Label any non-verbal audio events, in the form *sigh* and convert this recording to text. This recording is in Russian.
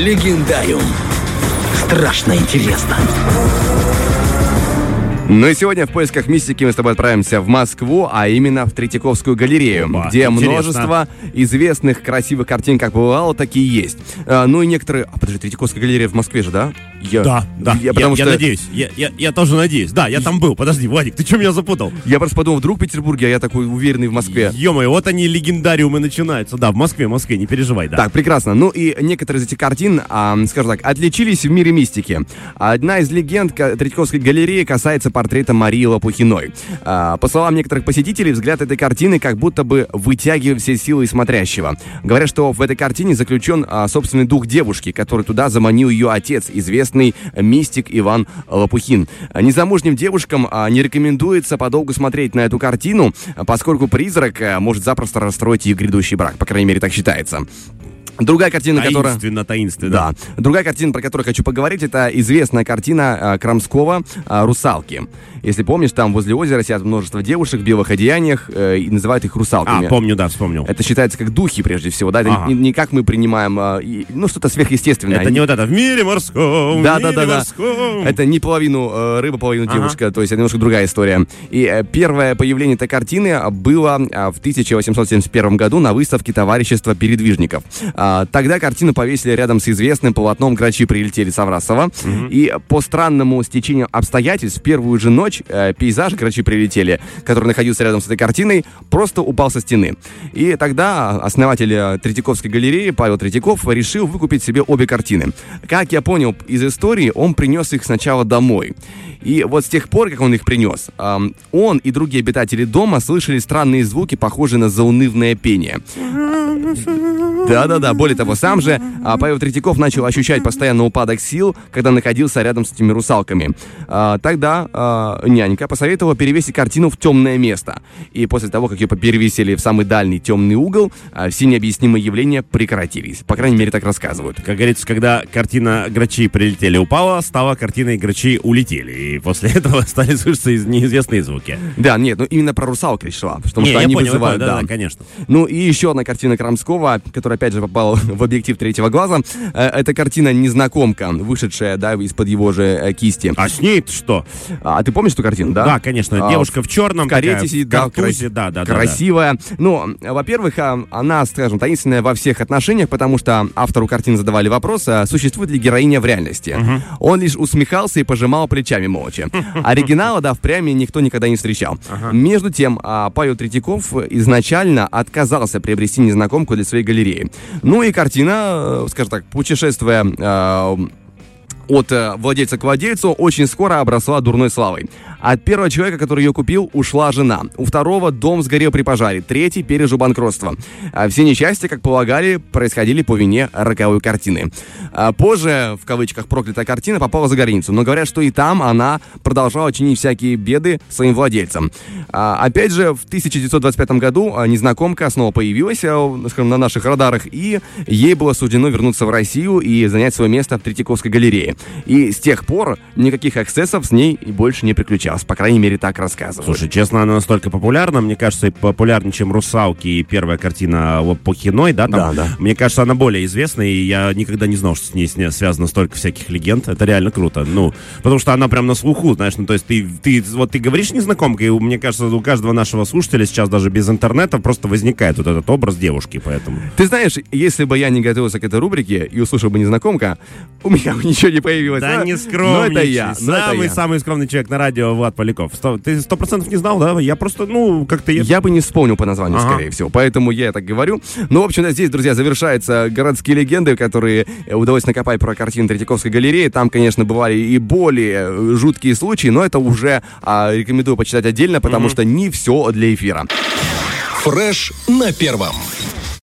Легендариум. Страшно интересно. Ну и сегодня в поисках мистики мы с тобой отправимся в Москву, а именно в Третьяковскую галерею, Опа, где интересно. множество известных красивых картин, как бывало, такие есть. А, ну и некоторые... А, подожди, Третьяковская галерея в Москве же, да? Я... Да, да. Я, потому я что... надеюсь. Я, я, я тоже надеюсь. Да, я там был. Подожди, Владик, ты что меня запутал? Я просто подумал, вдруг в Петербурге, а я такой уверенный в Москве. ё вот они легендариумы начинаются. Да, в Москве, в Москве, не переживай, да. Так, прекрасно. Ну и некоторые из этих картин, а, скажем так, отличились в мире мистики. Одна из легенд Третьяковской галереи касается портрета Марии Лопухиной. А, по словам некоторых посетителей, взгляд этой картины как будто бы вытягивает все силы смотрящего. Говорят, что в этой картине заключен а, собственный дух девушки, который туда заманил ее отец, известный мистик Иван Лопухин. Незамужним девушкам а, не рекомендуется подолгу смотреть на эту картину, поскольку призрак а, может запросто расстроить ее грядущий брак. По крайней мере, так считается. Другая картина, которая... Таинственно, таинственно. Да. Другая картина, про которую хочу поговорить, это известная картина а, Крамского а, «Русалки». Если помнишь, там возле озера сидят множество девушек в белых одеяниях э, и называют их А, русалками. помню, да, вспомнил. Это считается как духи, прежде всего, да? Это Ага. не, не как мы принимаем, а, ну, что-то сверхъестественное. Это не вот это в мире морском, Да, в да, мире да, да. морском. Это не половину э, рыба, половину Ага. девушка, то есть это немножко другая история. И э, первое появление этой картины было а, в 1871 году на выставке товарищества передвижников. А, Тогда картину повесили рядом с известным полотном «Грачи прилетели» Саврасова. И по странному стечению обстоятельств в первую же ночь э, пейзаж «Грачи прилетели», который находился рядом с этой картиной, просто упал со стены. И тогда основатель э, Третьяковской галереи Павел Третьяков решил выкупить себе обе картины. Как я понял из истории, он принес их сначала домой. И вот с тех пор, как он их принес, ам, он и другие обитатели дома слышали странные звуки, похожие на заунывное пение. Да-да-да, более того, сам же а, Павел Третьяков начал ощущать постоянно упадок сил, когда находился рядом с этими русалками. А, тогда а, нянька посоветовала перевесить картину в темное место. И после того, как ее перевесили в самый дальний темный угол, а, все необъяснимые явления прекратились. По крайней мере, так рассказывают. Как говорится, когда картина «Грачи прилетели» упала, стала картиной «Грачи улетели». И после *laughs* этого стали слышаться из- неизвестные звуки. Да, нет, ну именно про русалок речь шла, потому Не, что я они понял, я вызывают, понял, да, да. да, конечно. Ну и еще одна картина Крамского, которая опять же попала *laughs* в объектив третьего глаза. Э, Это картина «Незнакомка», вышедшая, да, из-под его же э, кисти. А с ней что? А ты помнишь эту картину, да? Да, конечно, А, девушка в черном, в карете такая, сидит, в да, картузе, крас- да, да, да, да. красивая. Ну, во-первых, а, она, скажем, таинственная во всех отношениях, потому что автору картины задавали вопрос, а существует ли героиня в реальности. Он лишь усмехался и пожимал плечами молча. *laughs* Оригинала, да, впрямь никто никогда не встречал. Между тем, а, Павел Третьяков изначально отказался приобрести незнакомку для своей галереи. Ну и картина, э, скажем так, путешествуя э, от э, владельца к владельцу очень скоро обросла дурной славой. От первого человека, который ее купил, ушла жена. У второго дом сгорел при пожаре. Третий пережил банкротство. А все несчастья, как полагали, происходили по вине роковой картины. А позже, в кавычках, проклятая картина попала за границу. Но говорят, что и там она продолжала чинить всякие беды своим владельцам. А, опять же, в 1925 году незнакомка снова появилась а, скажем, на наших радарах, и ей было суждено вернуться в Россию и занять свое место в Третьяковской галерее. И с тех пор никаких эксцессов с ней и больше не приключалось. По крайней мере, так рассказывают. Слушай, честно, она настолько популярна, мне кажется, и популярнее, чем «Русалки» и первая картина вот Пухиной, да? Да, Там, да. Мне кажется, она более известна, и я никогда не знал, что с ней связано столько всяких легенд. Это реально круто. Ну, потому что она прям на слуху, знаешь, ну, то есть ты, ты вот ты говоришь незнакомка, и мне кажется, у каждого нашего слушателя сейчас даже без интернета просто возникает вот этот образ девушки, поэтому... Ты знаешь, если бы я не готовился к этой рубрике и услышал бы незнакомка, у меня бы ничего не появилось. Да А? не Но скромничай. это я. но это Самый я. самый скромный человек на радио Влад Поляков. Сто- ты сто процентов не знал, да? Я просто, ну, как-то... я- Я бы не вспомнил по названию, Ага. скорее всего. Поэтому я так говорю. Ну, в общем, здесь, друзья, завершаются городские легенды, которые удалось накопать про картины Третьяковской галереи. Там, конечно, бывали и более э, жуткие случаи, но это уже а, рекомендую почитать отдельно, потому что не все для эфира. Фреш на первом.